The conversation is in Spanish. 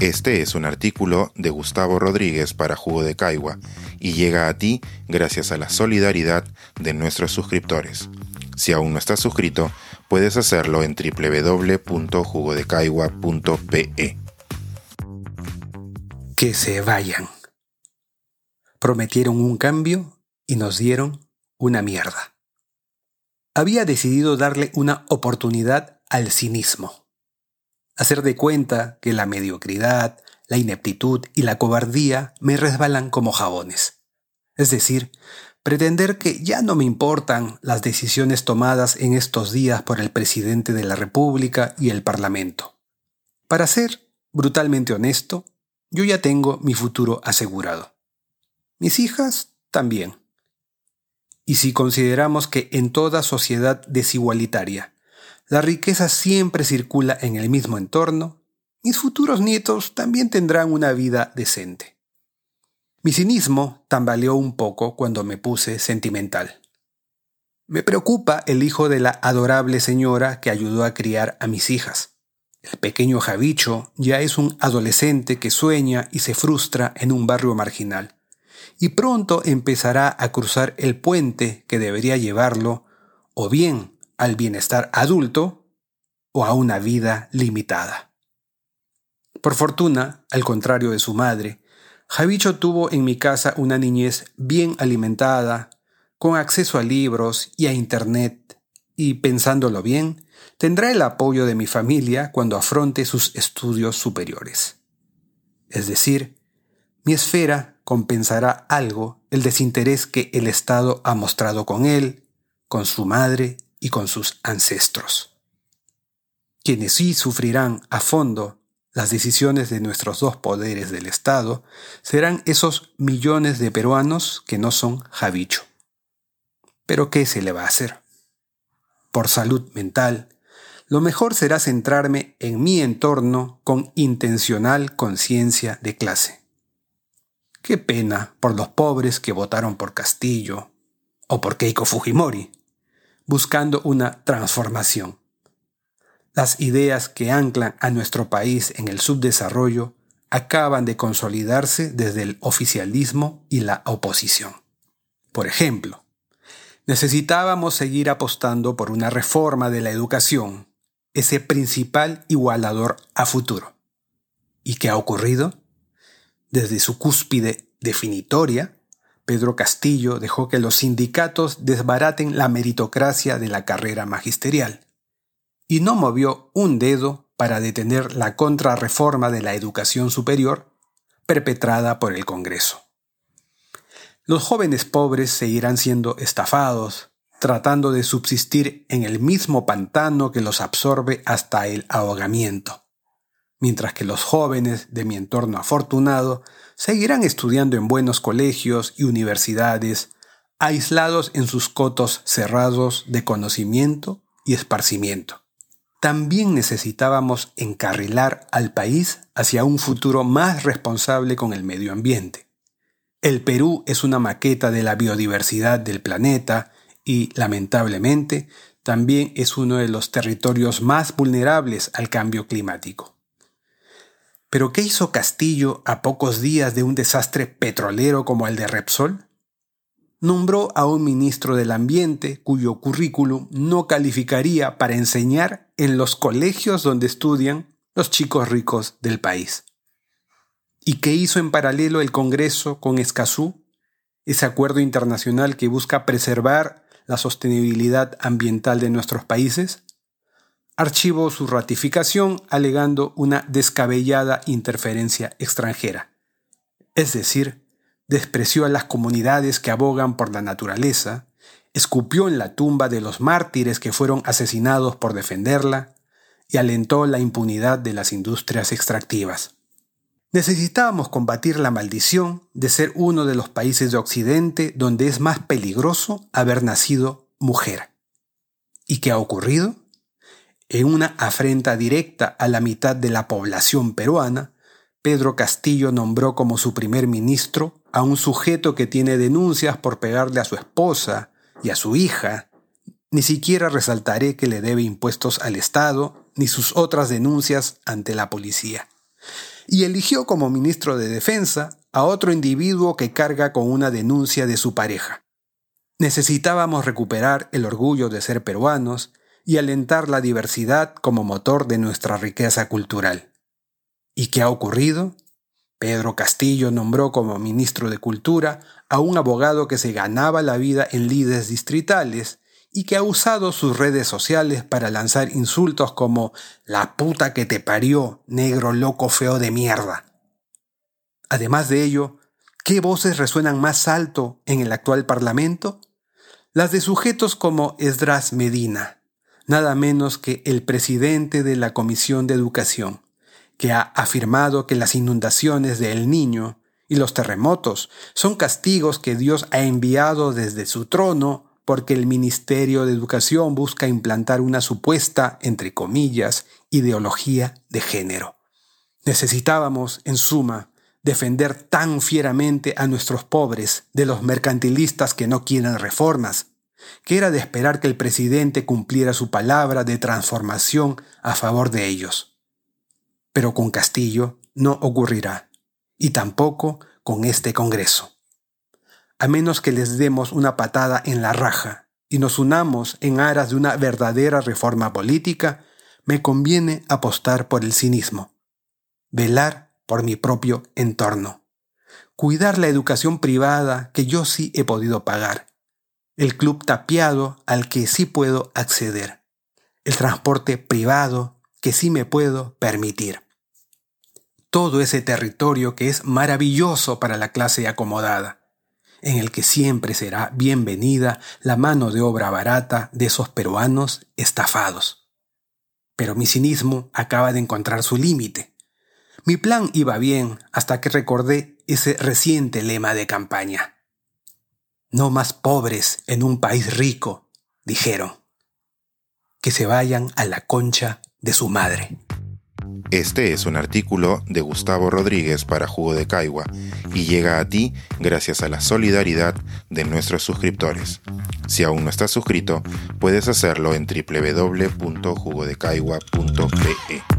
Este es un artículo de Gustavo Rodríguez para Jugo de Caigua y llega a ti gracias a la solidaridad de nuestros suscriptores. Si aún no estás suscrito, puedes hacerlo en www.jugodecaigua.pe. Que se vayan. Prometieron un cambio y nos dieron una mierda. Había decidido darle una oportunidad al cinismo. Hacer de cuenta que la mediocridad, la ineptitud y la cobardía me resbalan como jabones. Es decir, pretender que ya no me importan las decisiones tomadas en estos días por el presidente de la República y el Parlamento. Para ser brutalmente honesto, yo ya tengo mi futuro asegurado. Mis hijas también. Y si consideramos que en toda sociedad desigualitaria la riqueza siempre circula en el mismo entorno, mis futuros nietos también tendrán una vida decente. Mi cinismo tambaleó un poco cuando me puse sentimental. Me preocupa el hijo de la adorable señora que ayudó a criar a mis hijas. El pequeño Javicho ya es un adolescente que sueña y se frustra en un barrio marginal, y pronto empezará a cruzar el puente que debería llevarlo o bien al bienestar adulto o a una vida limitada. Por fortuna, al contrario de su madre, Javicho tuvo en mi casa una niñez bien alimentada, con acceso a libros y a Internet, y pensándolo bien, tendrá el apoyo de mi familia cuando afronte sus estudios superiores. Es decir, mi esfera compensará algo el desinterés que el Estado ha mostrado con él, con su madre y con sus ancestros. Quienes sí sufrirán a fondo las decisiones de nuestros dos poderes del Estado serán esos millones de peruanos que no son Javicho. Pero ¿qué se le va a hacer? Por salud mental, lo mejor será centrarme en mi entorno con intencional conciencia de clase. Qué pena por los pobres que votaron por Castillo o por Keiko Fujimori, buscando una transformación. Las ideas que anclan a nuestro país en el subdesarrollo acaban de consolidarse desde el oficialismo y la oposición. Por ejemplo, necesitábamos seguir apostando por una reforma de la educación, ese principal igualador a futuro. ¿Y qué ha ocurrido? Desde su cúspide definitoria, Pedro Castillo dejó que los sindicatos desbaraten la meritocracia de la carrera magisterial y no movió un dedo para detener la contrarreforma de la educación superior perpetrada por el Congreso. Los jóvenes pobres seguirán siendo estafados, tratando de subsistir en el mismo pantano que los absorbe hasta el ahogamiento, mientras que los jóvenes de mi entorno afortunado seguirán estudiando en buenos colegios y universidades, aislados en sus cotos cerrados de conocimiento y esparcimiento también necesitábamos encarrilar al país hacia un futuro más responsable con el medio ambiente. El Perú es una maqueta de la biodiversidad del planeta y, lamentablemente, también es uno de los territorios más vulnerables al cambio climático. ¿Pero qué hizo Castillo a pocos días de un desastre petrolero como el de Repsol? nombró a un ministro del Ambiente cuyo currículum no calificaría para enseñar en los colegios donde estudian los chicos ricos del país. ¿Y qué hizo en paralelo el Congreso con Escazú? Ese acuerdo internacional que busca preservar la sostenibilidad ambiental de nuestros países. Archivó su ratificación alegando una descabellada interferencia extranjera, es decir, despreció a las comunidades que abogan por la naturaleza, escupió en la tumba de los mártires que fueron asesinados por defenderla y alentó la impunidad de las industrias extractivas. Necesitábamos combatir la maldición de ser uno de los países de Occidente donde es más peligroso haber nacido mujer. ¿Y qué ha ocurrido? En una afrenta directa a la mitad de la población peruana, Pedro Castillo nombró como su primer ministro a un sujeto que tiene denuncias por pegarle a su esposa y a su hija. Ni siquiera resaltaré que le debe impuestos al Estado ni sus otras denuncias ante la policía. y eligió como ministro de Defensa a otro individuo que carga con una denuncia de su pareja. Necesitábamos recuperar el orgullo de ser peruanos y alentar la diversidad como motor de nuestra riqueza cultural. ¿Y qué ha ocurrido? Pedro Castillo nombró como ministro de Cultura a un abogado que se ganaba la vida en lides distritales y que ha usado sus redes sociales para lanzar insultos como la puta que te parió, negro loco feo de mierda. Además de ello, ¿qué voces resuenan más alto en el actual Parlamento? Las de sujetos como Esdras Medina, nada menos que el presidente de la Comisión de Educación, que ha afirmado que las inundaciones de El Niño y los terremotos son castigos que Dios ha enviado desde su trono porque el Ministerio de Educación busca implantar una supuesta, entre comillas, ideología de género. Necesitábamos, en suma, defender tan fieramente a nuestros pobres de los mercantilistas que no quieren reformas, que era de esperar que el presidente cumpliera su palabra de transformación a favor de ellos. Pero con Castillo no ocurrirá, y tampoco con este Congreso a menos que les demos una patada en la raja y nos unamos en aras de una verdadera reforma política, me conviene apostar por el cinismo, velar por mi propio entorno, cuidar la educación privada que yo sí he podido pagar, el club tapiado al que sí puedo acceder, el transporte privado que sí me puedo permitir. Todo ese territorio que es maravilloso para la clase acomodada en el que siempre será bienvenida la mano de obra barata de esos peruanos estafados. Pero mi cinismo acaba de encontrar su límite. Mi plan iba bien hasta que recordé ese reciente lema de campaña. No más pobres en un país rico, dijeron. Que se vayan a la concha de su madre. Este es un artículo de Gustavo Rodríguez para Jugo de Caigua y llega a ti gracias a la solidaridad de nuestros suscriptores. Si aún no estás suscrito, puedes hacerlo en www.jugodecaigua.pe.